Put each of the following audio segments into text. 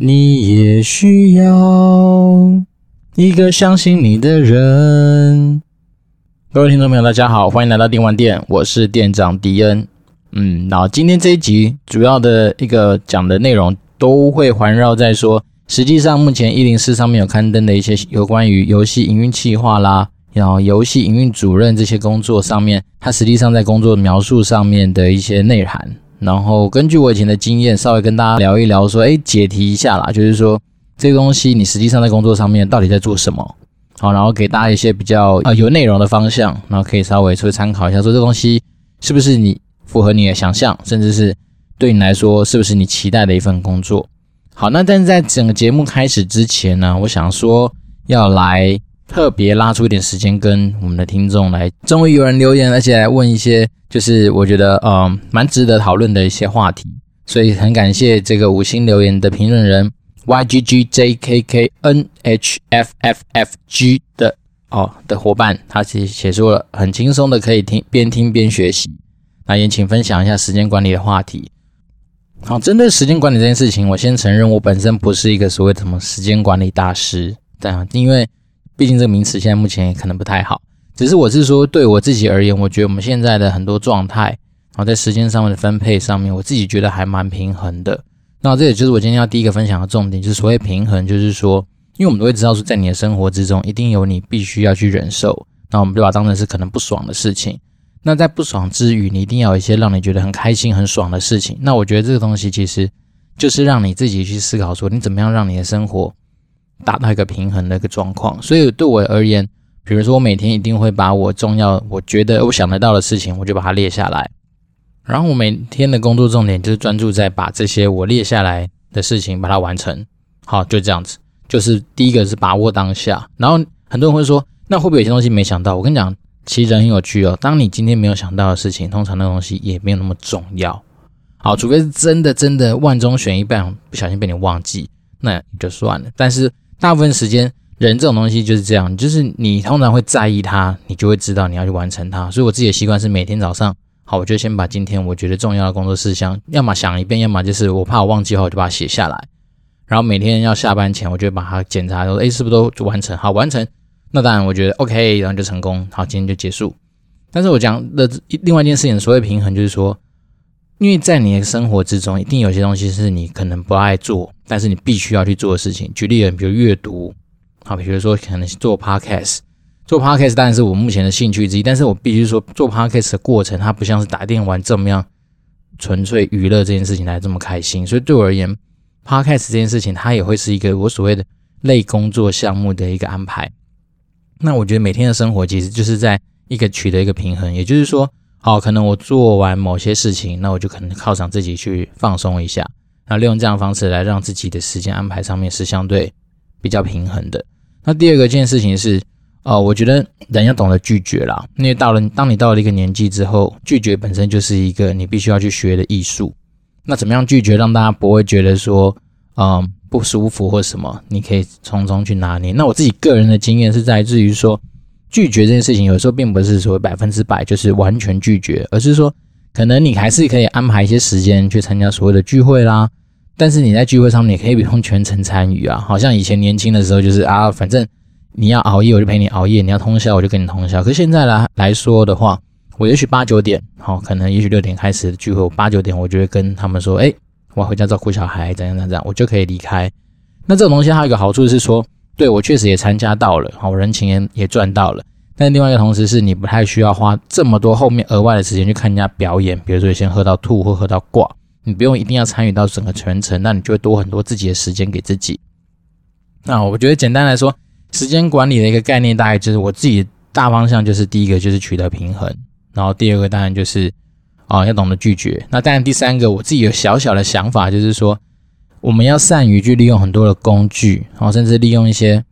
你也需要一个相信你的人。各位听众朋友，大家好，欢迎来到电玩店，我是店长迪恩。嗯，然后今天这一集主要的一个讲的内容都会环绕在说，实际上目前一零四上面有刊登的一些有关于游戏营运企划啦，然后游戏营运主任这些工作上面，他实际上在工作描述上面的一些内涵。然后根据我以前的经验，稍微跟大家聊一聊，说，哎，解题一下啦，就是说这个东西你实际上在工作上面到底在做什么？好，然后给大家一些比较呃有内容的方向，然后可以稍微去参考一下，说这东西是不是你符合你的想象，甚至是对你来说是不是你期待的一份工作？好，那但是在整个节目开始之前呢，我想说要来。特别拉出一点时间跟我们的听众来，终于有人留言，而且来问一些就是我觉得嗯蛮值得讨论的一些话题，所以很感谢这个五星留言的评论人 y g g j k k n h f f f g 的哦的伙伴，他其实写出了很轻松的可以听边听边学习，那也请分享一下时间管理的话题。好，针对时间管理这件事情，我先承认我本身不是一个所谓的什么时间管理大师，对啊，因为。毕竟这个名词现在目前也可能不太好，只是我是说对我自己而言，我觉得我们现在的很多状态，然后在时间上面的分配上面，我自己觉得还蛮平衡的。那这也就是我今天要第一个分享的重点，就是所谓平衡，就是说，因为我们都会知道说，在你的生活之中，一定有你必须要去忍受，那我们就把它当成是可能不爽的事情。那在不爽之余，你一定要有一些让你觉得很开心、很爽的事情。那我觉得这个东西其实就是让你自己去思考说，你怎么样让你的生活。达到一个平衡的一个状况，所以对我而言，比如说我每天一定会把我重要、我觉得我想得到的事情，我就把它列下来。然后我每天的工作重点就是专注在把这些我列下来的事情把它完成。好，就这样子。就是第一个是把握当下。然后很多人会说，那会不会有些东西没想到？我跟你讲，其实人很有趣哦。当你今天没有想到的事情，通常那东西也没有那么重要。好，除非是真的真的万中选一，不不小心被你忘记，那也就算了。但是大部分时间，人这种东西就是这样，就是你通常会在意它，你就会知道你要去完成它。所以我自己的习惯是每天早上，好，我就先把今天我觉得重要的工作事项，要么想一遍，要么就是我怕我忘记后，我就把它写下来。然后每天要下班前，我就把它检查，说，诶，是不是都完成？好，完成，那当然我觉得 OK，然后就成功，好，今天就结束。但是我讲的另外一件事情，所谓平衡，就是说。因为在你的生活之中，一定有些东西是你可能不爱做，但是你必须要去做的事情。举例，比如阅读，好，比如说可能做 podcast，做 podcast 当然是我目前的兴趣之一，但是我必须说，做 podcast 的过程，它不像是打电玩这么样纯粹娱乐这件事情来这么开心。所以对我而言，podcast 这件事情，它也会是一个我所谓的类工作项目的一个安排。那我觉得每天的生活其实就是在一个取得一个平衡，也就是说。好，可能我做完某些事情，那我就可能犒赏自己去放松一下，那利用这样的方式来让自己的时间安排上面是相对比较平衡的。那第二个件事情是，呃，我觉得人要懂得拒绝啦，因为到了当你到了一个年纪之后，拒绝本身就是一个你必须要去学的艺术。那怎么样拒绝，让大家不会觉得说，嗯、不舒服或什么？你可以从中去拿捏。那我自己个人的经验是在至于说。拒绝这件事情，有时候并不是说百分之百就是完全拒绝，而是说可能你还是可以安排一些时间去参加所谓的聚会啦。但是你在聚会上面，你可以不用全程参与啊。好像以前年轻的时候，就是啊，反正你要熬夜，我就陪你熬夜；你要通宵，我就跟你通宵。可是现在来来说的话，我也许八九点，好，可能也许六点开始聚会，八九点我就会跟他们说，哎，我要回家照顾小孩，怎样怎样怎样，我就可以离开。那这种东西还有一个好处是说。对，我确实也参加到了，好，人情也赚到了。但另外一个同时是你不太需要花这么多后面额外的时间去看人家表演，比如说先喝到吐或喝到挂，你不用一定要参与到整个全程，那你就会多很多自己的时间给自己。那我觉得简单来说，时间管理的一个概念大概就是我自己大方向就是第一个就是取得平衡，然后第二个当然就是啊要懂得拒绝。那当然第三个我自己有小小的想法就是说。我们要善于去利用很多的工具，然后甚至利用一些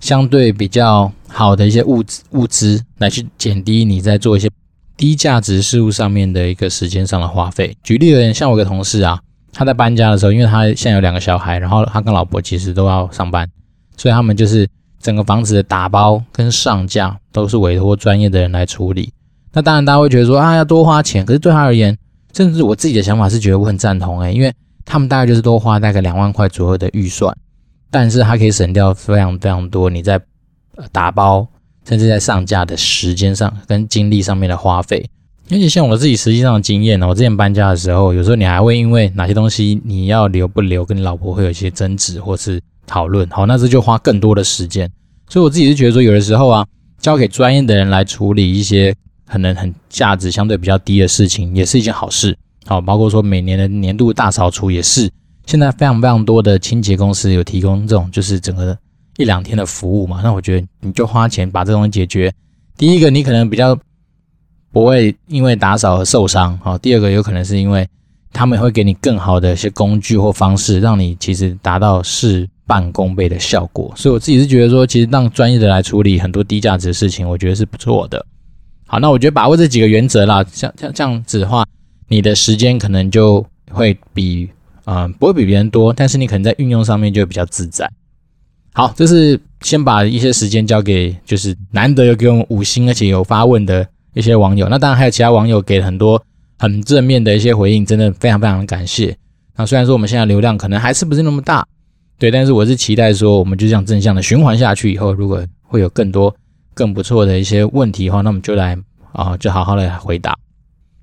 相对比较好的一些物资物资来去减低你在做一些低价值事物上面的一个时间上的花费。举例而言，像我一个同事啊，他在搬家的时候，因为他现在有两个小孩，然后他跟老婆其实都要上班，所以他们就是整个房子的打包跟上架都是委托专业的人来处理。那当然大家会觉得说啊要多花钱，可是对他而言，甚至我自己的想法是觉得我很赞同诶、因为。他们大概就是多花大概两万块左右的预算，但是他可以省掉非常非常多你在打包甚至在上架的时间上跟精力上面的花费。而且像我自己实际上的经验呢，我之前搬家的时候，有时候你还会因为哪些东西你要留不留，跟你老婆会有一些争执或是讨论，好，那这就花更多的时间。所以我自己是觉得说，有的时候啊，交给专业的人来处理一些可能很价值相对比较低的事情，也是一件好事。好，包括说每年的年度大扫除也是，现在非常非常多的清洁公司有提供这种就是整个一两天的服务嘛，那我觉得你就花钱把这东西解决。第一个，你可能比较。不会因为打扫而受伤，好。第二个有可能是因为他们会给你更好的一些工具或方式，让你其实达到事半功倍的效果。所以我自己是觉得说，其实让专业的来处理很多低价值的事情，我觉得是不错的。好，那我觉得把握这几个原则啦，像像这样子的话，你的时间可能就会比啊、呃、不会比别人多，但是你可能在运用上面就会比较自在。好，这是先把一些时间交给就是难得有给我们五星而且有发问的。一些网友，那当然还有其他网友给了很多很正面的一些回应，真的非常非常的感谢。那虽然说我们现在流量可能还是不是那么大，对，但是我是期待说，我们就这样正向的循环下去以后，如果会有更多更不错的一些问题的话，那我们就来啊，就好好的回答。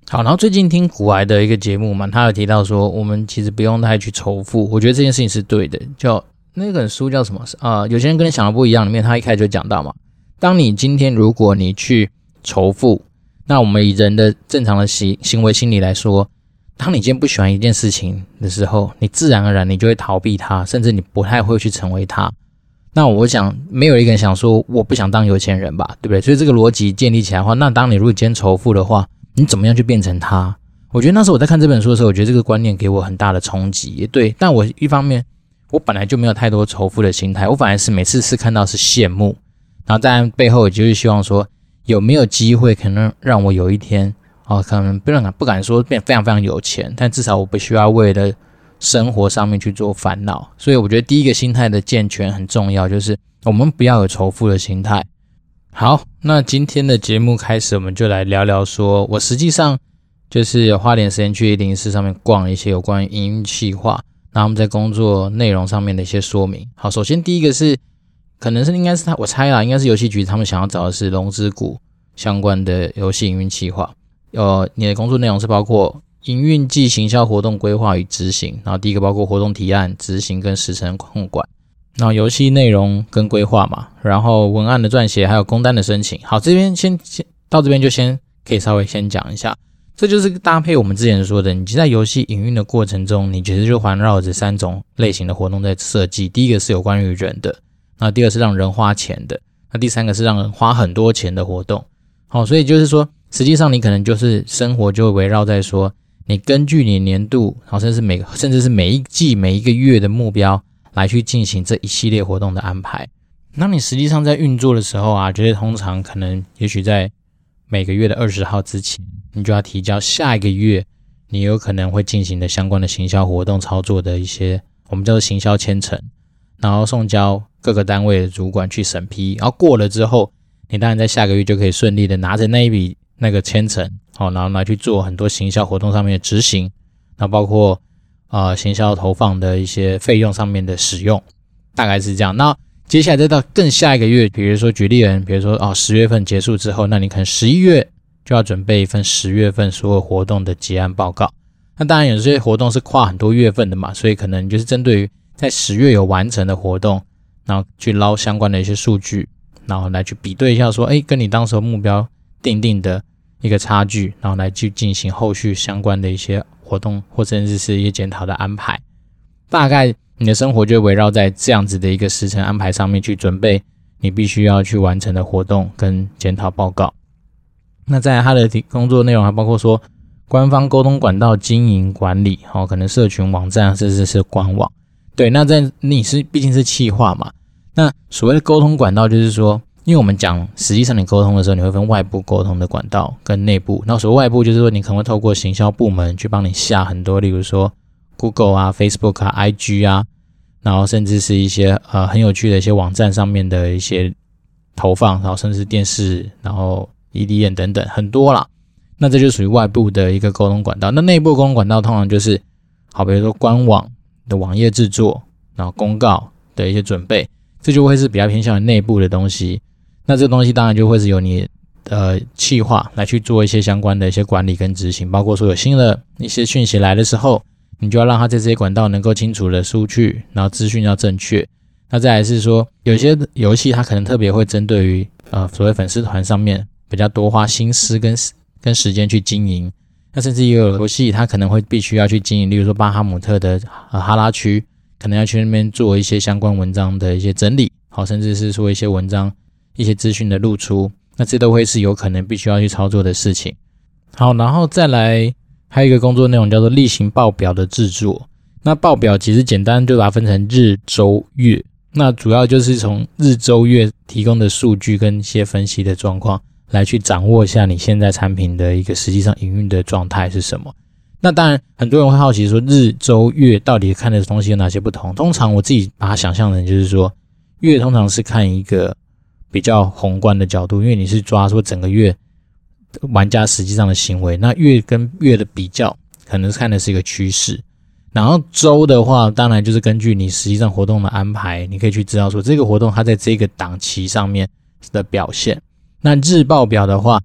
好，然后最近听古癌的一个节目嘛，他有提到说，我们其实不用太去仇富，我觉得这件事情是对的。叫那本书叫什么？啊，有些人跟你想的不一样。里面他一开始就讲到嘛，当你今天如果你去仇富，那我们以人的正常的行行为心理来说，当你今天不喜欢一件事情的时候，你自然而然你就会逃避它，甚至你不太会去成为它。那我想，没有一个人想说我不想当有钱人吧，对不对？所以这个逻辑建立起来的话，那当你如果今天仇富的话，你怎么样去变成他？我觉得那时候我在看这本书的时候，我觉得这个观念给我很大的冲击。也对，但我一方面我本来就没有太多仇富的心态，我反而是每次是看到是羡慕，然后在背后也就是希望说。有没有机会可能让我有一天啊，可能不能不敢说变非常非常有钱，但至少我不需要为了生活上面去做烦恼。所以我觉得第一个心态的健全很重要，就是我们不要有仇富的心态。好，那今天的节目开始，我们就来聊聊说，我实际上就是花点时间去104上面逛一些有关于营运企划，然后我们在工作内容上面的一些说明。好，首先第一个是。可能是应该是他，我猜啦，应该是游戏局他们想要找的是龙之谷相关的游戏营运企划。呃，你的工作内容是包括营运及行销活动规划与执行，然后第一个包括活动提案、执行跟时程控管，然后游戏内容跟规划嘛，然后文案的撰写还有工单的申请。好，这边先先到这边就先可以稍微先讲一下，这就是搭配我们之前说的，你在游戏营运的过程中，你其实就环绕着三种类型的活动在设计。第一个是有关于人的。那第二是让人花钱的，那第三个是让人花很多钱的活动。好，所以就是说，实际上你可能就是生活就会围绕在说，你根据你年度，好像是每甚至是每一季每一个月的目标来去进行这一系列活动的安排。那你实际上在运作的时候啊，就是通常可能也许在每个月的二十号之前，你就要提交下一个月你有可能会进行的相关的行销活动操作的一些我们叫做行销签呈，然后送交。各个单位的主管去审批，然后过了之后，你当然在下个月就可以顺利的拿着那一笔那个签呈，好，然后拿去做很多行销活动上面的执行，那包括呃行销投放的一些费用上面的使用，大概是这样。那接下来再到更下一个月，比如说举例人，比如说哦十月份结束之后，那你可能十一月就要准备一份十月份所有活动的结案报告。那当然有些活动是跨很多月份的嘛，所以可能就是针对于在十月有完成的活动。然后去捞相关的一些数据，然后来去比对一下，说，哎，跟你当时目标定定的一个差距，然后来去进行后续相关的一些活动，或甚至是一些检讨的安排。大概你的生活就围绕在这样子的一个时程安排上面去准备你必须要去完成的活动跟检讨报告。那在他的工作内容还包括说，官方沟通管道经营管理，好，可能社群网站甚至是官网。对，那在你是毕竟是企划嘛。那所谓的沟通管道，就是说，因为我们讲，实际上你沟通的时候，你会分外部沟通的管道跟内部。那所谓外部，就是说你可能会透过行销部门去帮你下很多，例如说 Google 啊、Facebook 啊、IG 啊，然后甚至是一些呃很有趣的一些网站上面的一些投放，然后甚至电视，然后 EDM 等等很多啦。那这就属于外部的一个沟通管道。那内部沟通管道通常就是好，比如说官网的网页制作，然后公告的一些准备，这就会是比较偏向于内部的东西。那这东西当然就会是由你呃企划来去做一些相关的一些管理跟执行，包括说有新的一些讯息来的时候，你就要让它在这些管道能够清楚的输去，然后资讯要正确。那再来是说，有些游戏它可能特别会针对于呃所谓粉丝团上面比较多花心思跟跟时间去经营。那甚至也有游戏，它可能会必须要去经营，例如说巴哈姆特的呃哈拉区，可能要去那边做一些相关文章的一些整理，好，甚至是说一些文章。一些资讯的露出，那这都会是有可能必须要去操作的事情。好，然后再来还有一个工作内容叫做例行报表的制作。那报表其实简单就把它分成日、周、月，那主要就是从日、周、月提供的数据跟一些分析的状况来去掌握一下你现在产品的一个实际上营运的状态是什么。那当然很多人会好奇说日、周、月到底看的东西有哪些不同？通常我自己把它想象成就是说月通常是看一个。比较宏观的角度，因为你是抓说整个月玩家实际上的行为，那月跟月的比较，可能看的是一个趋势。然后周的话，当然就是根据你实际上活动的安排，你可以去知道说这个活动它在这个档期上面的表现。那日报表的话，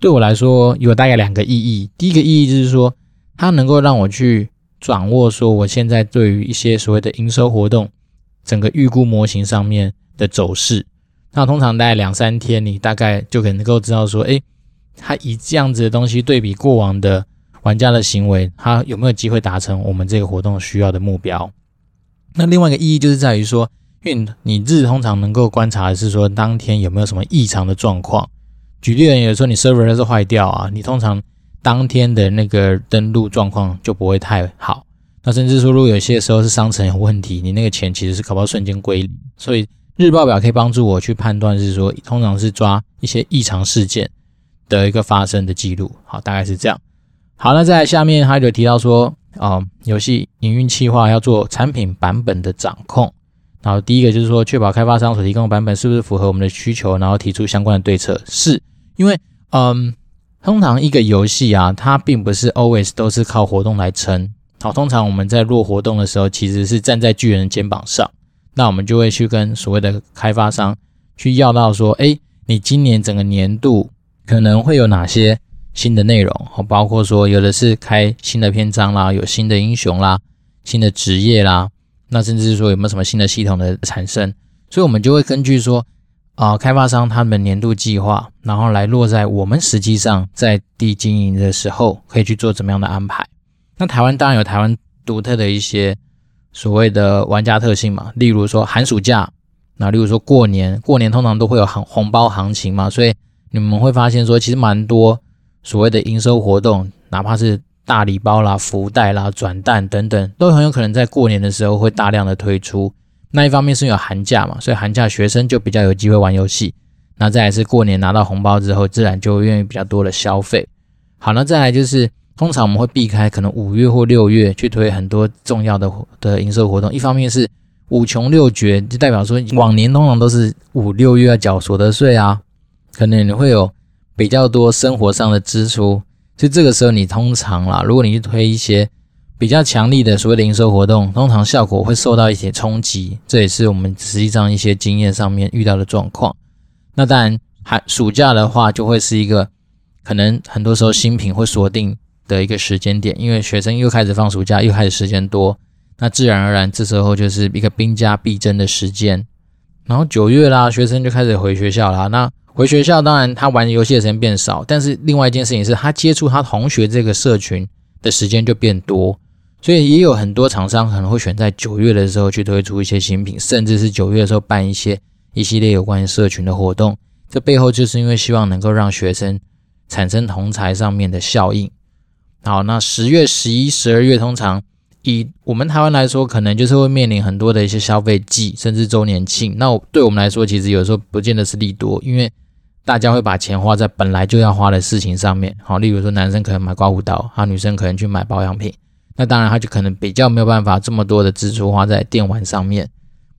对我来说有大概两个意义。第一个意义就是说，它能够让我去掌握说我现在对于一些所谓的营收活动整个预估模型上面的走势。那通常大概两三天，你大概就可能够知道说，诶，他以这样子的东西对比过往的玩家的行为，他有没有机会达成我们这个活动需要的目标？那另外一个意义就是在于说，因为你日通常能够观察的是说，当天有没有什么异常的状况。举例而言，有时候你 server 是坏掉啊，你通常当天的那个登录状况就不会太好。那甚至说，如果有些时候是商城有问题，你那个钱其实是可不可以瞬间归零？所以。日报表可以帮助我去判断，是说通常是抓一些异常事件的一个发生的记录。好，大概是这样。好，那在下面他就提到说，啊，游戏营运企划要做产品版本的掌控。然后第一个就是说，确保开发商所提供的版本是不是符合我们的需求，然后提出相关的对策。是因为，嗯，通常一个游戏啊，它并不是 always 都是靠活动来撑。好，通常我们在做活动的时候，其实是站在巨人的肩膀上。那我们就会去跟所谓的开发商去要到说，诶，你今年整个年度可能会有哪些新的内容？包括说有的是开新的篇章啦，有新的英雄啦，新的职业啦，那甚至是说有没有什么新的系统的产生？所以我们就会根据说啊、开发商他们年度计划，然后来落在我们实际上在地经营的时候可以去做怎么样的安排。那台湾当然有台湾独特的一些。所谓的玩家特性嘛，例如说寒暑假，那例如说过年，过年通常都会有红红包行情嘛，所以你们会发现说，其实蛮多所谓的营收活动，哪怕是大礼包啦、福袋啦、转蛋等等，都很有可能在过年的时候会大量的推出。那一方面是有寒假嘛，所以寒假学生就比较有机会玩游戏。那再来是过年拿到红包之后，自然就愿意比较多的消费。好，那再来就是。通常我们会避开可能五月或六月去推很多重要的的营收活动，一方面是五穷六绝，就代表说往年通常都是五六月要缴所得税啊，可能你会有比较多生活上的支出，就这个时候你通常啦，如果你去推一些比较强力的所谓的营收活动，通常效果会受到一些冲击，这也是我们实际上一些经验上面遇到的状况。那当然，寒暑假的话就会是一个可能很多时候新品会锁定。的一个时间点，因为学生又开始放暑假，又开始时间多，那自然而然这时候就是一个兵家必争的时间。然后九月啦，学生就开始回学校啦。那回学校，当然他玩游戏的时间变少，但是另外一件事情是他接触他同学这个社群的时间就变多，所以也有很多厂商可能会选在九月的时候去推出一些新品，甚至是九月的时候办一些一系列有关于社群的活动。这背后就是因为希望能够让学生产生同侪上面的效应。好，那十月、十一、十二月，通常以我们台湾来说，可能就是会面临很多的一些消费季，甚至周年庆。那对我们来说，其实有时候不见得是利多，因为大家会把钱花在本来就要花的事情上面。好，例如说男生可能买刮胡刀，啊，女生可能去买保养品。那当然，他就可能比较没有办法这么多的支出花在电玩上面。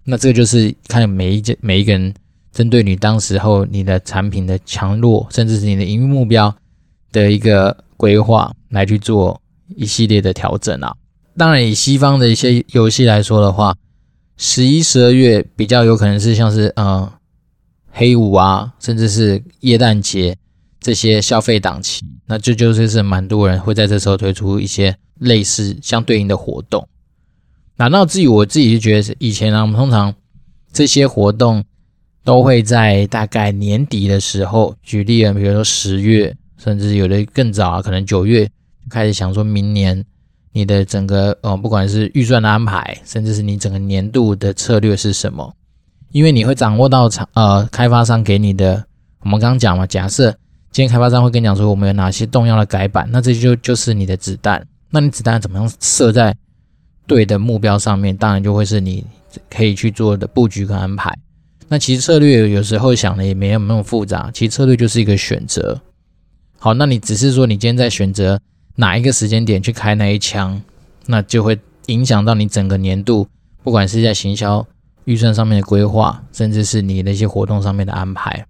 那这个就是看每一件每一个人针对你当时候你的产品的强弱，甚至是你的营运目标的一个规划来去做一系列的调整啊。当然以西方的一些游戏来说的话，十一、十二月比较有可能是像是呃黑五啊，甚至是耶诞节这些消费档期，那这就是是蛮多人会在这时候推出一些类似相对应的活动。那那至于我自己就觉得，以前呢、我们通常这些活动都会在大概年底的时候，举例啊，比如说十月，甚至有的更早啊，可能九月就开始想说明年你的整个呃，不管是预算的安排，甚至是你整个年度的策略是什么，因为你会掌握到厂呃开发商给你的，我们刚刚讲嘛，假设今天开发商会跟你讲说我们有哪些重要的改版，那这就就是你的子弹，那你子弹怎么样设在？对的目标上面，当然就会是你可以去做的布局跟安排。那其实策略有时候想的也没有那么复杂，其实策略就是一个选择。好，那你只是说你今天在选择哪一个时间点去开那一枪，那就会影响到你整个年度，不管是在行销预算上面的规划，甚至是你那些活动上面的安排。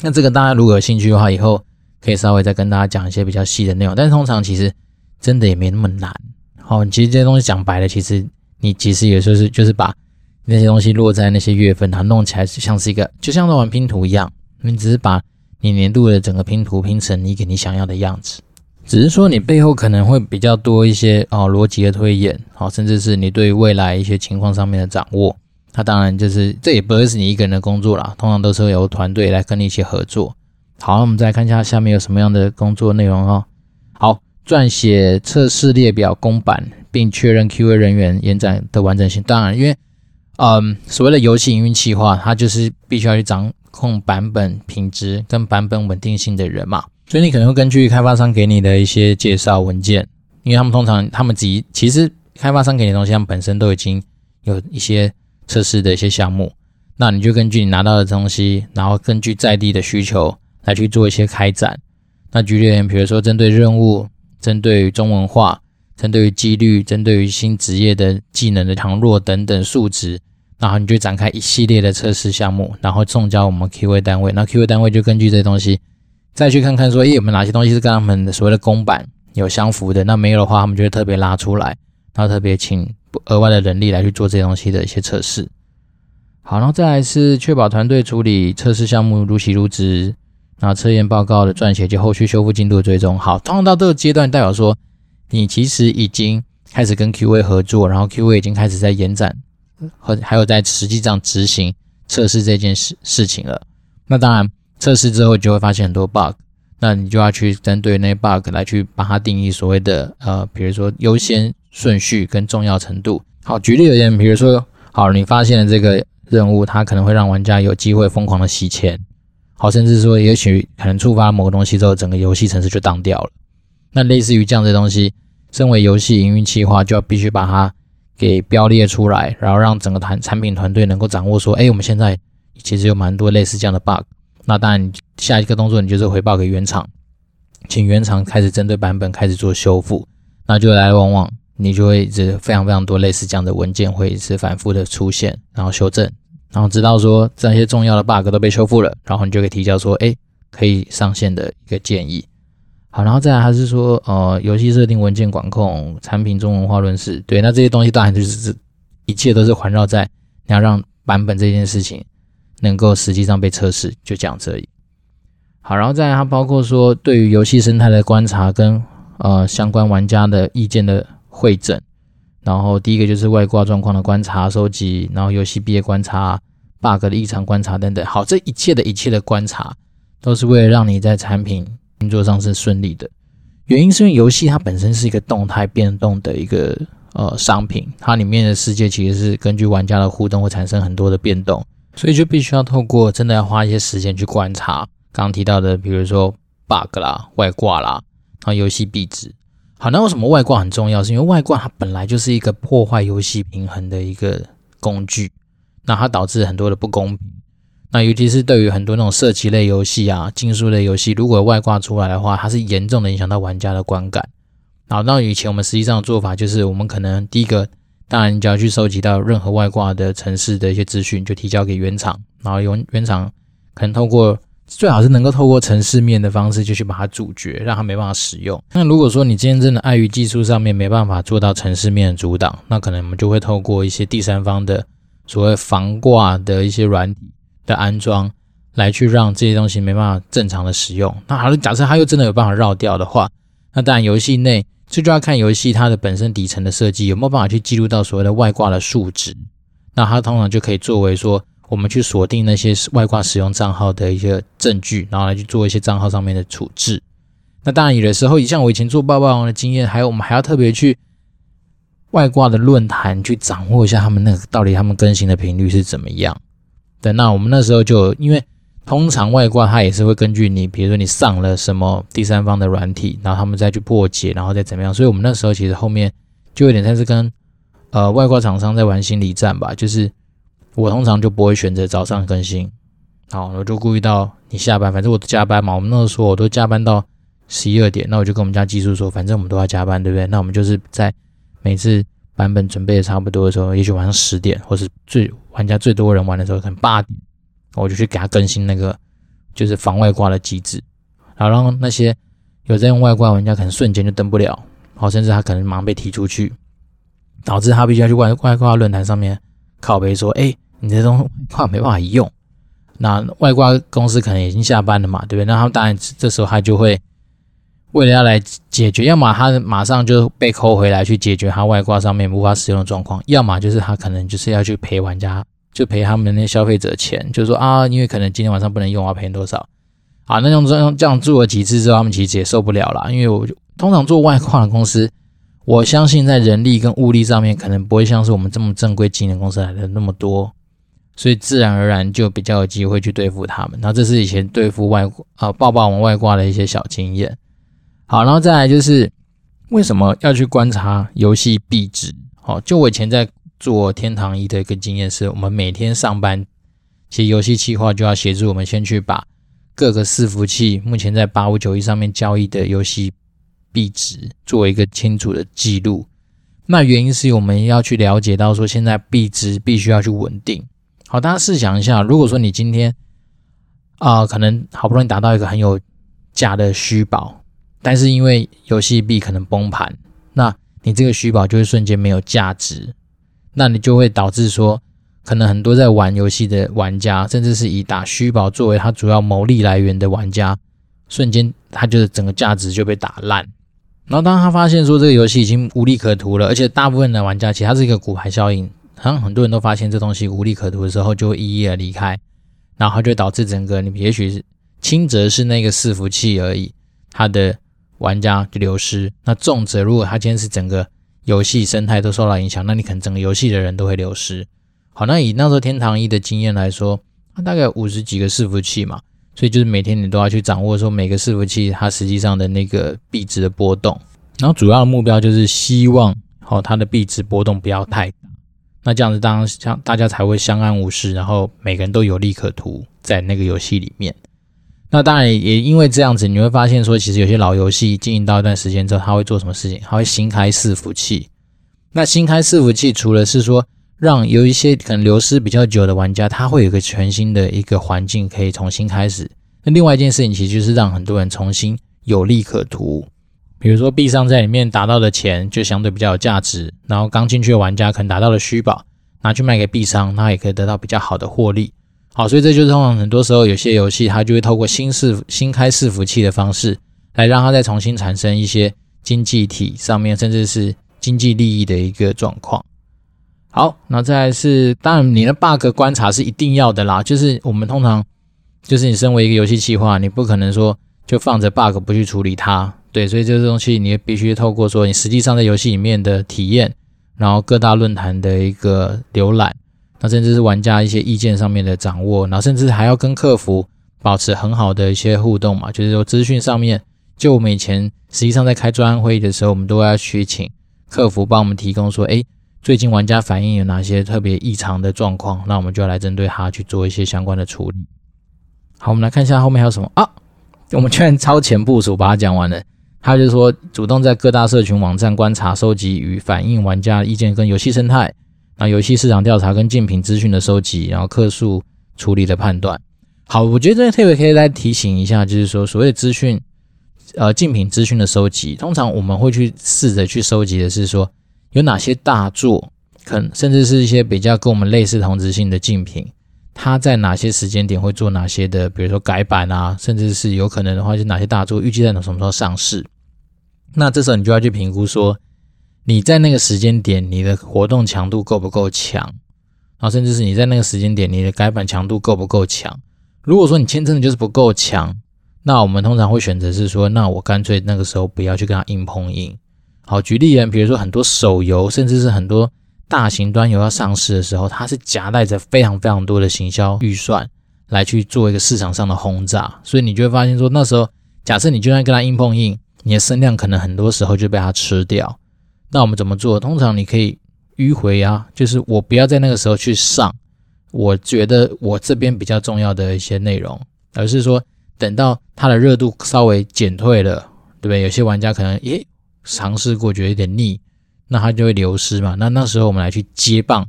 那这个大家如果有兴趣的话，以后可以稍微再跟大家讲一些比较细的内容。但是通常其实真的也没那么难。好，其实这些东西讲白了，其实你其实也就是就是把那些东西落在那些月份，它弄起来像是一个，就像在玩拼图一样，你只是把你年度的整个拼图拼成你给你想要的样子，只是说你背后可能会比较多一些哦逻辑的推演，好，甚至是你对未来一些情况上面的掌握，那当然就是这也不会是你一个人的工作啦，通常都是由团队来跟你一起合作。好，我们再看一下下面有什么样的工作内容哦。好。撰写测试列表公版，并确认 QA 人员延展的完整性。当然，因为，嗯，所谓的游戏营运企划，它就是必须要去掌控版本品质跟版本稳定性的人嘛。所以你可能会根据开发商给你的一些介绍文件，因为他们通常他们自己其实开发商给你的东西，他们本身都已经有一些测试的一些项目，那你就根据你拿到的东西，然后根据在地的需求来去做一些开展。那举例，比如说针对任务。针对中文化，针对于几率，针对于新职业的技能的强弱等等数值，然后你就展开一系列的测试项目，然后送交我们 QA 单位。那 QA 单位就根据这些东西，再去看看说，诶，有没有哪些东西是跟他们的所谓的公版有相符的？那没有的话，他们就会特别拉出来，然后特别请额外的人力来去做这些东西的一些测试。好，然后再来是确保团队处理测试项目如期如职。那测验报告的撰写及后续修复进度的追踪，好，通常到这个阶段，代表说你其实已经开始跟 QA 合作，然后 QA 已经开始在延展和还有在实际上执行测试这件事事情了。那当然，测试之后就会发现很多 bug，那你就要去针对那些 bug 来去把它定义所谓的呃，比如说优先顺序跟重要程度。好，举例而言，比如说，好，你发现了这个任务，它可能会让玩家有机会疯狂的洗钱。好，甚至说，也许可能触发某个东西之后，整个游戏程式就当掉了。那类似于这样的东西，身为游戏营运企划，就要必须把它给标列出来，然后让整个团产品团队能够掌握说，哎，我们现在其实有蛮多类似这样的 bug。那当然，下一个动作你就是回报给原厂，请原厂开始针对版本开始做修复。那就来来往往，你就会一直非常非常多类似这样的文件会一直反复的出现，然后修正。然后直到说这些重要的 bug 都被修复了，然后你就可以提交说，哎，可以上线的一个建议。好，然后再来还是说，呃，游戏设定、文件管控、产品中文化论述，对，那这些东西当然就是这一切都是环绕在你要让版本这件事情能够实际上被测试，就讲这样子而已。好，然后再来它包括说对于游戏生态的观察跟呃相关玩家的意见的会诊。然后第一个就是外挂状况的观察收集，然后游戏毕业观察、bug 的异常观察等等。好，这一切的一切的观察，都是为了让你在产品运作上是顺利的。原因是因为游戏它本身是一个动态变动的一个呃商品，它里面的世界其实是根据玩家的互动会产生很多的变动，所以就必须要透过真的要花一些时间去观察。刚提到的，比如说 bug 啦、外挂啦，然后游戏壁纸。好，那为什么外挂很重要？是因为外挂它本来就是一个破坏游戏平衡的一个工具，那它导致很多的不公平。那尤其是对于很多那种射击类游戏啊、竞速类游戏，如果外挂出来的话，它是严重的影响到玩家的观感。好，那以前我们实际上的做法就是，我们可能第一个，当然你只要去收集到任何外挂的程式的一些资讯，就提交给原厂，然后原原厂可能透过最好是能够透过程式面的方式就去把它阻绝，让它没办法使用。那如果说你今天真的碍于技术上面没办法做到程式面的阻挡，那可能我们就会透过一些第三方的所谓防挂的一些软体的安装，来去让这些东西没办法正常的使用。那好了，假设它又真的有办法绕掉的话，那当然游戏内这就要看游戏它的本身底层的设计有没有办法去记录到所谓的外挂的数值。那它通常就可以作为说。我们去锁定那些外挂使用账号的一些证据，然后来去做一些账号上面的处置。那当然，有的时候，以像我以前做爆爆王的经验，还有我们还要特别去外挂的论坛去掌握一下他们那个到底他们更新的频率是怎么样的。那我们那时候就因为通常外挂它也是会根据你，比如说你上了什么第三方的软体，然后他们再去破解，然后再怎么样。所以我们那时候其实后面就有点像是跟呃外挂厂商在玩心理战吧，就是。我通常就不会选择早上更新，好，我就故意到你下班，反正我都加班嘛。我们那时候我都加班到十一二点，那我就跟我们家技术说，反正我们都要加班，对不对？那我们就是在每次版本准备的差不多的时候，也许晚上十点，或是最玩家最多人玩的时候，可能八点，我就去给他更新那个就是防外挂的机制，然后让那些有在用外挂玩家可能瞬间就登不了，好，甚至他可能马上被踢出去，导致他必须要去外外挂论坛上面靠北说，哎。你这种话没办法用，那外挂公司可能已经下班了嘛，对不对？那他们当然这时候他就会为了要来解决，要么他马上就被扣回来去解决他外挂上面无法使用的状况，要么就是他可能就是要去赔玩家，就赔他们那消费者钱，就是说啊，因为可能今天晚上不能用啊，赔多少？啊，那用这样这样做了几次之后，他们其实也受不了了，因为我通常做外挂的公司，我相信在人力跟物力上面可能不会像是我们这么正规经营公司来的那么多。所以自然而然就比较有机会去对付他们。然后这是以前对付外挂啊、呃、爆爆王外挂的一些小经验。好，然后再来就是为什么要去观察游戏币值？好，就我以前在做天堂一的一个经验是，我们每天上班，其实游戏企划就要协助我们先去把各个伺服器目前在八五九一上面交易的游戏币值作为一个清楚的记录。那原因是我们要去了解到说，现在币值必须要去稳定。好，大家试想一下，如果说你今天啊、可能好不容易达到一个很有价的虚宝，但是因为游戏币可能崩盘，那你这个虚宝就会瞬间没有价值，那你就会导致说，可能很多在玩游戏的玩家，甚至是以打虚宝作为他主要牟利来源的玩家，瞬间他就是整个价值就被打烂。然后当他发现说这个游戏已经无利可图了，而且大部分的玩家其实它是一个骨牌效应。好像很多人都发现这东西无利可图的时候，就会一一的离开，然后就导致整个你也许是轻则是那个伺服器而已，它的玩家就流失；那重则如果它今天是整个游戏生态都受到影响，那你可能整个游戏的人都会流失。好，那以那时候天堂一的经验来说，它大概五十几个伺服器嘛，所以就是每天你都要去掌握说每个伺服器它实际上的那个币值的波动，然后主要的目标就是希望好它的币值波动不要太。那这样子，当像大家才会相安无事，然后每个人都有利可图在那个游戏里面。那当然也因为这样子，你会发现说，其实有些老游戏经营到一段时间之后，他会做什么事情？他会新开伺服器。那新开伺服器，除了是说让有一些可能流失比较久的玩家，他会有个全新的一个环境可以重新开始。那另外一件事情，其实就是让很多人重新有利可图。比如说币商在里面打到的钱就相对比较有价值，然后刚进去的玩家可能拿到了虚宝，拿去卖给币商，那也可以得到比较好的获利。好，所以这就是通常很多时候有些游戏它就会透过新伺新开伺服器的方式，来让它再重新产生一些经济体上面甚至是经济利益的一个状况。好，那再来是当然你的 bug 观察是一定要的啦，就是我们通常就是你身为一个游戏企划，你不可能说就放着 bug 不去处理它。对，所以这个东西你也必须透过说你实际上在游戏里面的体验，然后各大论坛的一个浏览，那甚至是玩家一些意见上面的掌握，然后甚至还要跟客服保持很好的一些互动嘛，就是说资讯上面，就我们以前实际上在开专案会议的时候，我们都要去请客服帮我们提供说，哎，最近玩家反映有哪些特别异常的状况，那我们就要来针对它去做一些相关的处理。好，我们来看一下后面还有什么啊？我们居然超前部署把它讲完了。他就是说，主动在各大社群网站观察、收集与反映玩家意见跟游戏生态，那游戏市场调查跟竞品资讯的收集，然后客诉处理的判断。好，我觉得这个特别可以再提醒一下，就是说所谓资讯，呃，竞品资讯的收集，通常我们会去试着去收集的是说有哪些大作，可能甚至是一些比较跟我们类似同质性的竞品，它在哪些时间点会做哪些的，比如说改版啊，甚至是有可能的话，就哪些大作预计在什么时候上市。那这时候你就要去评估说，你在那个时间点你的活动强度够不够强，然后甚至是你在那个时间点你的改版强度够不够强。如果说你签证的就是不够强，那我们通常会选择是说，那我干脆那个时候不要去跟他硬碰硬。好，举例人，比如说很多手游，甚至是很多大型端游要上市的时候，它是夹带着非常非常多的行销预算来去做一个市场上的轰炸，所以你就会发现说，那时候假设你就算跟它硬碰硬，你的声量可能很多时候就被它吃掉。那我们怎么做？通常你可以迂回啊，就是我不要在那个时候去上。我觉得我这边比较重要的一些内容，而是说等到它的热度稍微减退了，对不对？有些玩家可能诶尝试过觉得有点腻，那他就会流失嘛。那那时候我们来去接棒，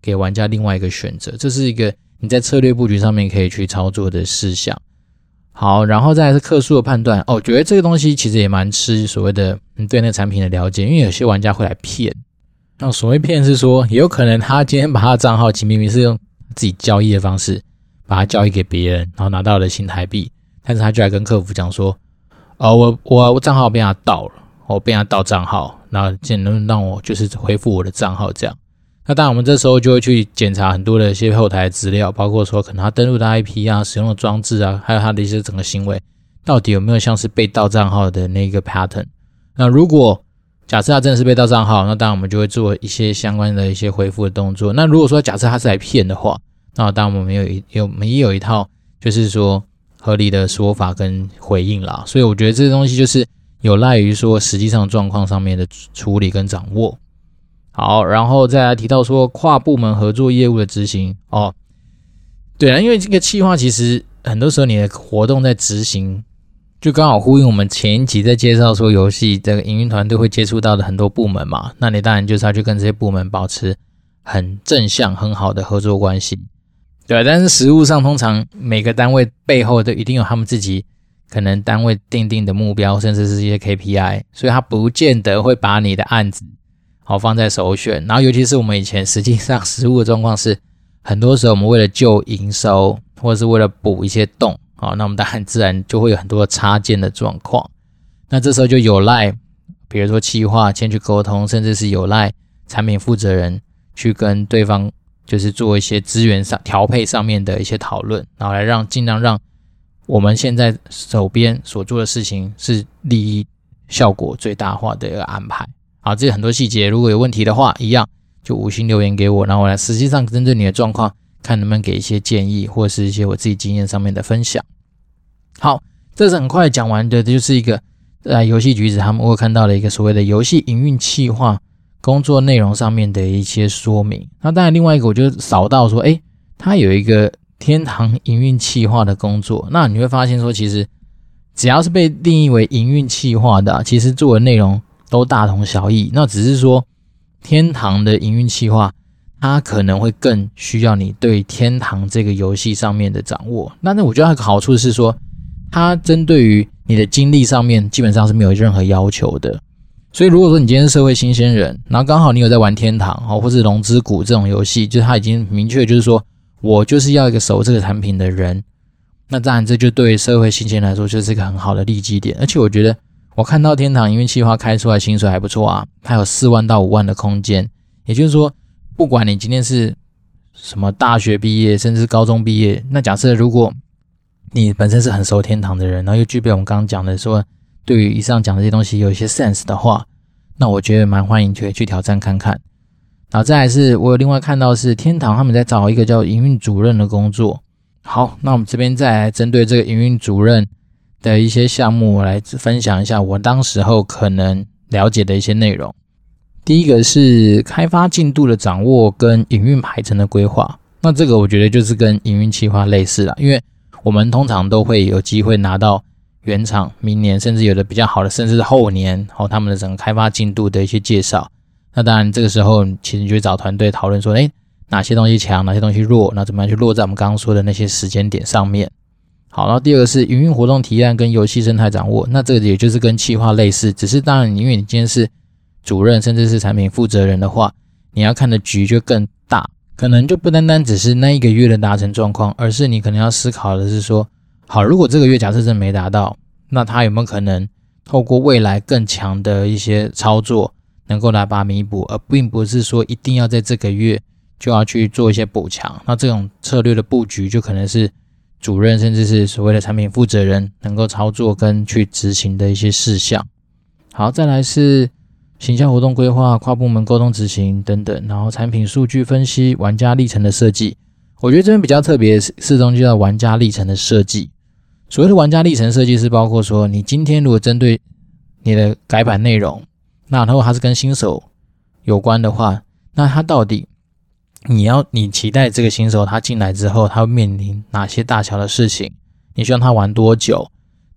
给玩家另外一个选择，这是一个你在策略布局上面可以去操作的事项。好，然后再是客诉的判断哦，我觉得这个东西其实也蛮吃所谓的你对那个产品的了解，因为有些玩家会来骗。那所谓骗是说，也有可能他今天把他的账号其明明是用。自己交易的方式，把它交易给别人，然后拿到了新台币，但是他就来跟客服讲说，哦，我我我账号被他盗了，我被他盗账号，那能不能让我就是恢复我的账号这样？那当然，我们这时候就会去检查很多的一些后台资料，包括说可能他登录的 IP 啊、使用的装置啊，还有他的一些整个行为，到底有没有像是被盗账号的那个 pattern？那如果假设他真的是被盗账号，那当然我们就会做一些相关的一些回复的动作。那如果说假设他是来骗的话，那当然我们有一有我们也有一套就是说合理的说法跟回应啦。所以我觉得这个东西就是有赖于说实际上状况上面的处理跟掌握。好，然后再来提到说跨部门合作业务的执行哦，对啊，因为这个企划其实很多时候你的活动在执行。就刚好呼应我们前一集在介绍说游戏这个营运团队会接触到的很多部门嘛，那你当然就是要去跟这些部门保持很正向、很好的合作关系，对。但是实务上，通常每个单位背后都一定有他们自己可能单位定定的目标，甚至是一些 KPI，所以他不见得会把你的案子好放在首选。然后，尤其是我们以前实际上实务的状况是，很多时候我们为了救营收，或者是为了补一些洞。好，那我们当然自然就会有很多插件的状况。那这时候就有赖，比如说企划先去沟通，甚至是有赖产品负责人去跟对方，就是做一些资源上调配上面的一些讨论，然后来让尽量让我们现在手边所做的事情是利益效果最大化的一个安排。好，这很多细节，如果有问题的话，一样就五星留言给我，然后我来实际上针对你的状况。看能不能给一些建议，或者是一些我自己经验上面的分享。好，这是很快讲完的，就是一个在游戏局子他们会看到的一个所谓的游戏营运企划工作内容上面的一些说明。那当然，另外一个我就扫到说，诶，他有一个天堂营运企划的工作。那你会发现说，其实只要是被定义为营运企划的，其实做的内容都大同小异。那只是说天堂的营运企划。它可能会更需要你对天堂这个游戏上面的掌握。那那我觉得它的好处是说，它针对于你的经历上面基本上是没有任何要求的。所以如果说你今天是社会新鲜人，然后刚好你有在玩天堂哦，或是龙之谷这种游戏，就是它已经明确就是说我就是要一个熟这个产品的人。那当然这就对社会新鲜来说就是一个很好的利基点。而且我觉得我看到天堂因为企划开出来薪水还不错啊，它有四万到五万的空间，也就是说。不管你今天是什么大学毕业，甚至高中毕业，那假设如果你本身是很熟天堂的人，然后又具备我们刚刚讲的说，对于以上讲的这些东西有一些 sense 的话，那我觉得蛮欢迎可以去挑战看看。然后再来是我有另外看到是天堂他们在找一个叫营运主任的工作。好，那我们这边再来针对这个营运主任的一些项目，我来分享一下我当时候可能了解的一些内容。第一个是开发进度的掌握跟营运排程的规划，那这个我觉得就是跟营运计划类似了，因为我们通常都会有机会拿到原厂明年甚至有的比较好的，甚至是后年哦他们的整个开发进度的一些介绍。那当然这个时候其实你就会找团队讨论说，诶，哪些东西强，哪些东西弱，那怎么样去落在我们刚刚说的那些时间点上面。好，然后第二个是营运活动提案跟游戏生态掌握，那这个也就是跟企划类似，只是当然，因为你今天是主任，甚至是产品负责人的话，你要看的局就更大，可能就不单单只是那一个月的达成状况，而是你可能要思考的是说，好，如果这个月假设真没达到，那他有没有可能透过未来更强的一些操作，能够来把它弥补，而并不是说一定要在这个月就要去做一些补强。那这种策略的布局，就可能是主任甚至是所谓的产品负责人能够操作跟去执行的一些事项。好，再来是。形象活动规划、跨部门沟通执行等等，然后产品数据分析、玩家历程的设计，我觉得这边比较特别，是中就叫玩家历程的设计。所谓的玩家历程设计是包括说，你今天如果针对你的改版内容，那如果它是跟新手有关的话，那他到底你要你期待这个新手他进来之后，他会面临哪些大小的事情？你希望他玩多久？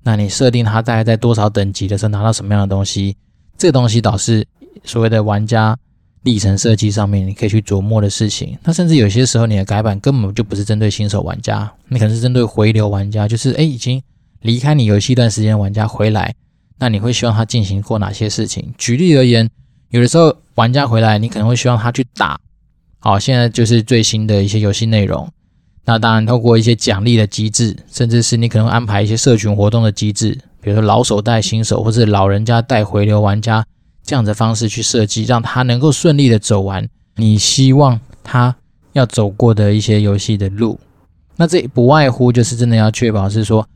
那你设定他大概在多少等级的时候拿到什么样的东西？这个东西导致所谓的玩家历程设计上面，你可以去琢磨的事情。那甚至有些时候，你的改版根本就不是针对新手玩家，你可能是针对回流玩家，就是诶已经离开你游戏一段时间的玩家回来，那你会希望他进行过哪些事情？举例而言，有的时候玩家回来，你可能会希望他去打，好，现在就是最新的一些游戏内容。那当然，透过一些奖励的机制，甚至是你可能安排一些社群活动的机制。比如说老手带新手，或是老人家带回流玩家这样的方式去设计，让他能够顺利的走完你希望他要走过的一些游戏的路。那这不外乎就是真的要确保是说，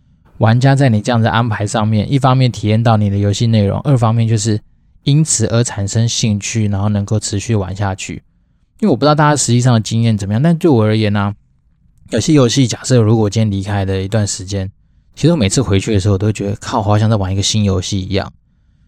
玩家在你这样的安排上面，一方面体验到你的游戏内容，二方面就是因此而产生兴趣，然后能够持续玩下去。因为我不知道大家实际上的经验怎么样，但对我而言呢、有些游戏假设如果我今天离开的一段时间。其实我每次回去的时候，我都觉得靠，好像在玩一个新游戏一样。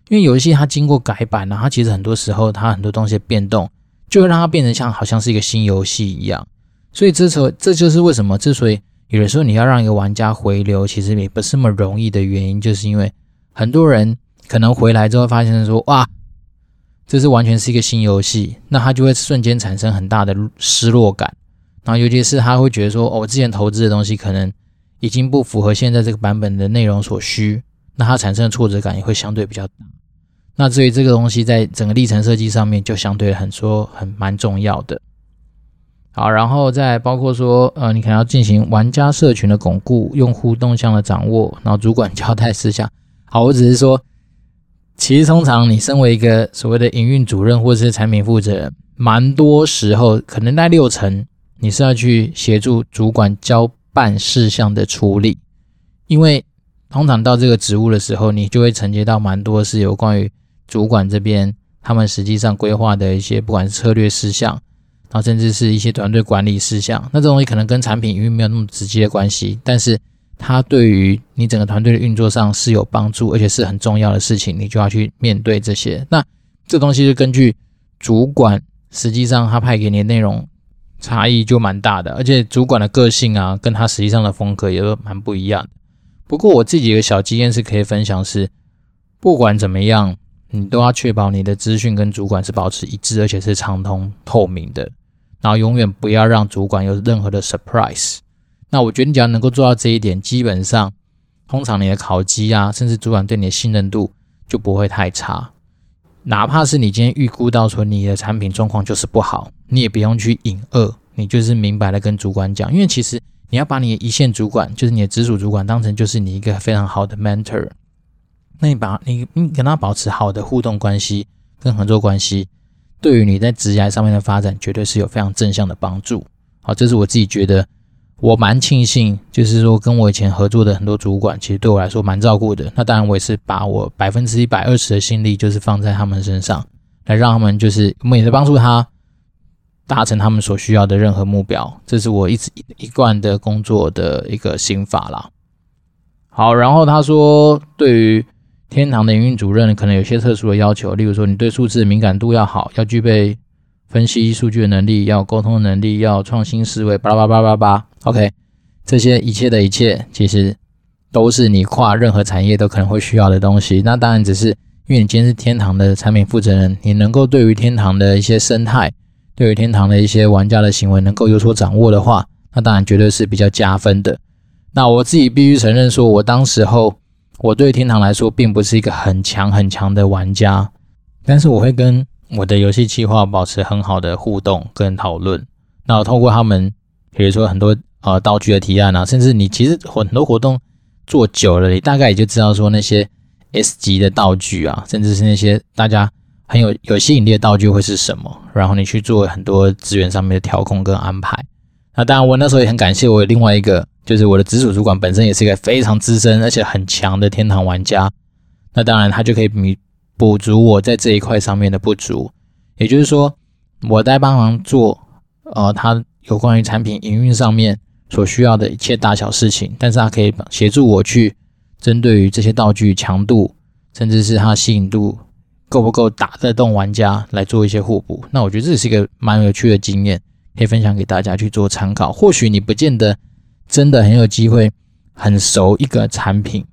因为游戏它经过改版，然后它其实很多时候它很多东西变动，就会让它变成像好像是一个新游戏一样。所以这时候这就是为什么之所以有的时候你要让一个玩家回流，其实也不是那么容易的原因，就是因为很多人可能回来之后发现说，哇，这是完全是一个新游戏，那他就会瞬间产生很大的失落感。然后尤其是他会觉得说，哦，我之前投资的东西可能。已经不符合现在这个版本的内容所需，那它产生的挫折感也会相对比较大。那至于这个东西在整个历程设计上面，就相对很说很蛮重要的。好，然后再包括说，呃，你可能要进行玩家社群的巩固、用户动向的掌握，然后主管交代事项。好，我只是说，其实通常你身为一个所谓的营运主任或者是产品负责人，蛮多时候可能在六成，你是要去协助主管交。办事项的处理，因为通常到这个职务的时候，你就会承接到蛮多是有关于主管这边他们实际上规划的一些，不管是策略事项，然后甚至是一些团队管理事项。那这东西可能跟产品因为没有那么直接的关系，但是它对于你整个团队的运作上是有帮助，而且是很重要的事情，你就要去面对这些。那这东西就根据主管实际上他派给你的内容。差异就蛮大的，而且主管的个性啊，跟他实际上的风格也都蛮不一样的。不过我自己有个小经验是可以分享是，不管怎么样，你都要确保你的资讯跟主管是保持一致，而且是畅通透明的。然后永远不要让主管有任何的 surprise。那我觉得你只要能够做到这一点，基本上通常你的考绩啊，甚至主管对你的信任度就不会太差。哪怕是你今天预估到说你的产品状况就是不好，你也不用去隐恶，你就是明白的跟主管讲，因为其实你要把你的一线主管，就是你的直属主管当成就是你一个非常好的 mentor，那你把你你跟他保持好的互动关系跟合作关系，对于你在职业上面的发展绝对是有非常正向的帮助。好，这是我自己觉得。我蛮庆幸，就是说跟我以前合作的很多主管，其实对我来说蛮照顾的。那当然，我也是把我百分之一百二十的心力，就是放在他们身上，来让他们就是我们也是帮助他达成他们所需要的任何目标。这是我一直一贯的工作的一个心法啦。好，然后他说，对于天堂的营运主任，可能有些特殊的要求，例如说，你对数字敏感度要好，要具备分析数据的能力，要沟通的能力，要创新思维，巴拉巴拉巴拉巴拉。OK，这些一切的一切，其实都是你跨任何产业都可能会需要的东西。那当然只是因为你今天是天堂的产品负责人，你能够对于天堂的一些生态，对于天堂的一些玩家的行为能够有所掌握的话，那当然绝对是比较加分的。那我自己必须承认说，我当时候我对天堂来说并不是一个很强很强的玩家，但是我会跟我的游戏企划保持很好的互动跟讨论。那我透过他们，比如说很多呃道具的提案啊，甚至你其实很多活动做久了，你大概也就知道说那些 S 级的道具啊，甚至是那些大家。很有有吸引力的道具会是什么？然后你去做很多资源上面的调控跟安排。那当然，我那时候也很感谢我另外一个，就是我的直属主管本身也是一个非常资深而且很强的天堂玩家。那当然，他就可以弥补足我在这一块上面的不足。也就是说，我在帮忙做呃，他有关于产品营运上面所需要的一切大小事情，但是他可以协助我去针对于这些道具强度，甚至是它吸引度。够不够打得动玩家来做一些互补？那我觉得这是一个蛮有趣的经验，可以分享给大家去做参考。或许你不见得真的很有机会很熟一个产品，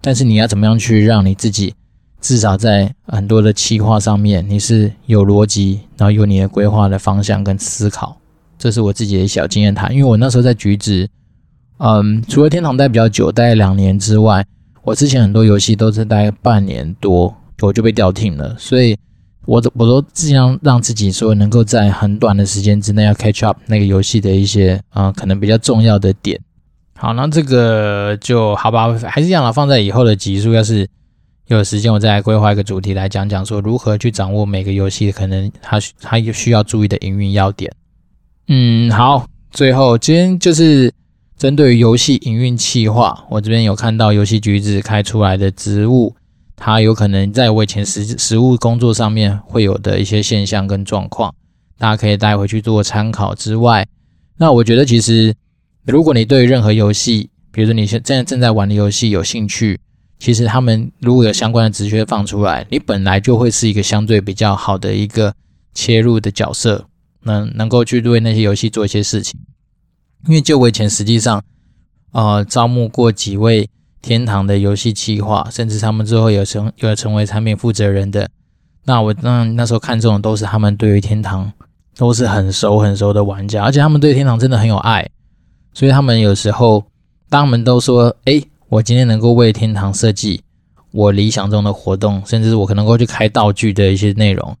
但是你要怎么样去让你自己至少在很多的企划上面你是有逻辑，然后有你的规划的方向跟思考。这是我自己的小经验谈。因为我那时候在橘子，嗯，除了天堂待比较久，待两年之外，我之前很多游戏都是待半年多。我就被调停了，所以我都我都尽量让自己说能够在很短的时间之内要 catch up 那个游戏的一些啊、可能比较重要的点。好，那这个就好吧，还是这样了，放在以后的集数，要是有时间我再来规划一个主题来讲讲说如何去掌握每个游戏可能它它需要注意的营运要点。嗯，好，最后今天就是针对于游戏营运企划，我这边有看到游戏橘子开出来的植物。它有可能在我以前实实务工作上面会有的一些现象跟状况，大家可以带回去做参考之外，那我觉得其实如果你对任何游戏，比如说你现在正在玩的游戏有兴趣，其实他们如果有相关的职缺放出来，你本来就会是一个相对比较好的一个切入的角色，能能够去对那些游戏做一些事情，因为就我以前实际上呃招募过几位。天堂的游戏企划，甚至他们之后有成有成为产品负责人的，那我那那时候看中的都是他们对于天堂都是很熟很熟的玩家，而且他们对天堂真的很有爱，所以他们有时候当他们都说，诶，我今天能够为天堂设计我理想中的活动，甚至是我可能够去开道具的一些内容，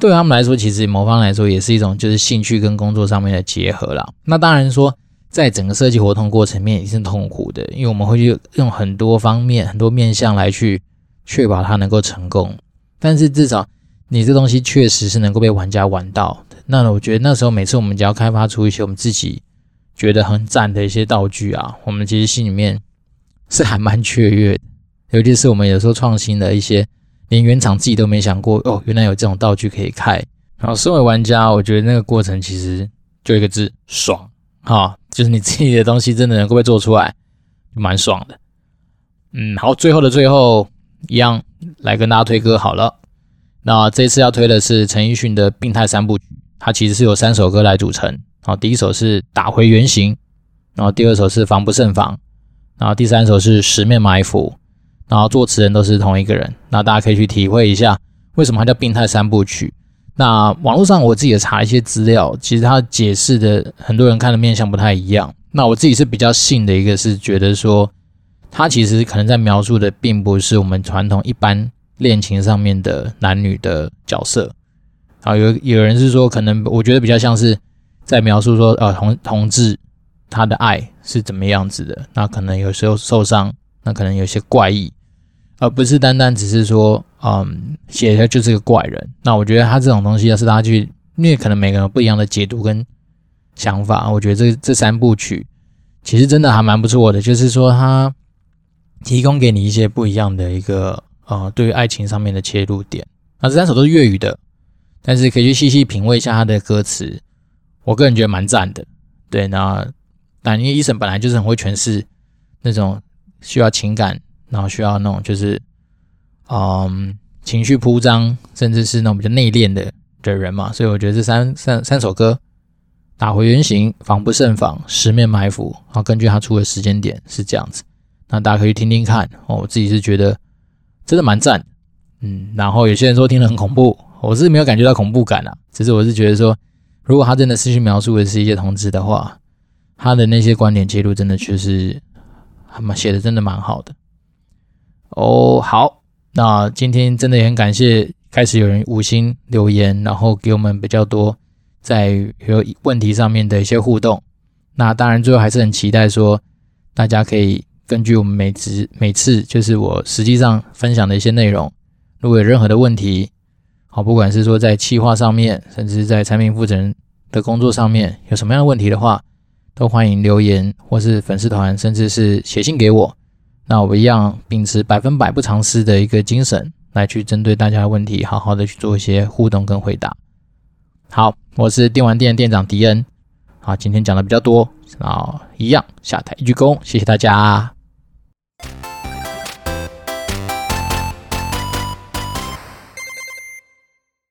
对他们来说，其实某方来说也是一种就是兴趣跟工作上面的结合啦。那当然说。在整个设计活动过程面也是痛苦的，因为我们会去用很多方面、很多面向来去确保它能够成功。但是至少你这东西确实是能够被玩家玩到的。那我觉得那时候每次我们只要开发出一些我们自己觉得很赞的一些道具啊，我们其实心里面是还蛮雀跃的。尤其是我们有时候创新的一些，连原厂自己都没想过哦，原来有这种道具可以开。然后身为玩家，我觉得那个过程其实就一个字：爽。好，就是你自己的东西真的能够被做出来，蛮爽的。嗯，好，最后的最后一样来跟大家推歌好了。那这次要推的是陈奕迅的《病态三部曲》，它其实是由三首歌来组成。然后，第一首是《打回原形》，然后第二首是《防不胜防》，然后第三首是《十面埋伏》，然后作词人都是同一个人。那大家可以去体会一下，为什么它叫《病态三部曲》。那网络上我自己也查一些资料，其实他解释的很多人看的面向不太一样。那我自己是比较信的一个，是觉得说，他其实可能在描述的并不是我们传统一般恋情上面的男女的角色。啊，有有人是说，可能我觉得比较像是在描述说，呃，同同志他的爱是怎么样子的。那可能有时候受伤，那可能有些怪异。而不是单单只是说，嗯，写的就是个怪人。那我觉得他这种东西，要是大家去，因为可能每个人不一样的解读跟想法。我觉得这这三部曲其实真的还蛮不错的，就是说他提供给你一些不一样的一个，呃，对于爱情上面的切入点。那这三首都是粤语的，但是可以去细细品味一下他的歌词，我个人觉得蛮赞的。对，那但因为 Eason 本来就是很会诠释那种需要情感。然后需要那种就是，嗯，情绪铺张，甚至是那种比较内敛的的人嘛，所以我觉得这三三三首歌，打回原形，防不胜防，十面埋伏，然后根据他出的时间点是这样子，那大家可以听听看哦。我自己是觉得真的蛮赞，嗯，然后有些人说听得很恐怖，我是没有感觉到恐怖感啊，只是我是觉得说如果他真的是去描述的是一些同志的话，他的那些观点揭露真的确实还蛮写的，真的蛮好的。哦，好，那今天真的也很感谢，开始有人五星留言，然后给我们比较多在有问题上面的一些互动。那当然，最后还是很期待说，大家可以根据我们每次每次就是我实际上分享的一些内容，如果有任何的问题，好，不管是说在企划上面，甚至在产品负责人的工作上面有什么样的问题的话，都欢迎留言或是粉丝团，甚至是写信给我。那我一样秉持百分百不藏私的一个精神，来去针对大家的问题，好好的去做一些互动跟回答。好，我是电玩店店长迪恩。好，今天讲的比较多，然后一样下台一鞠躬，谢谢大家。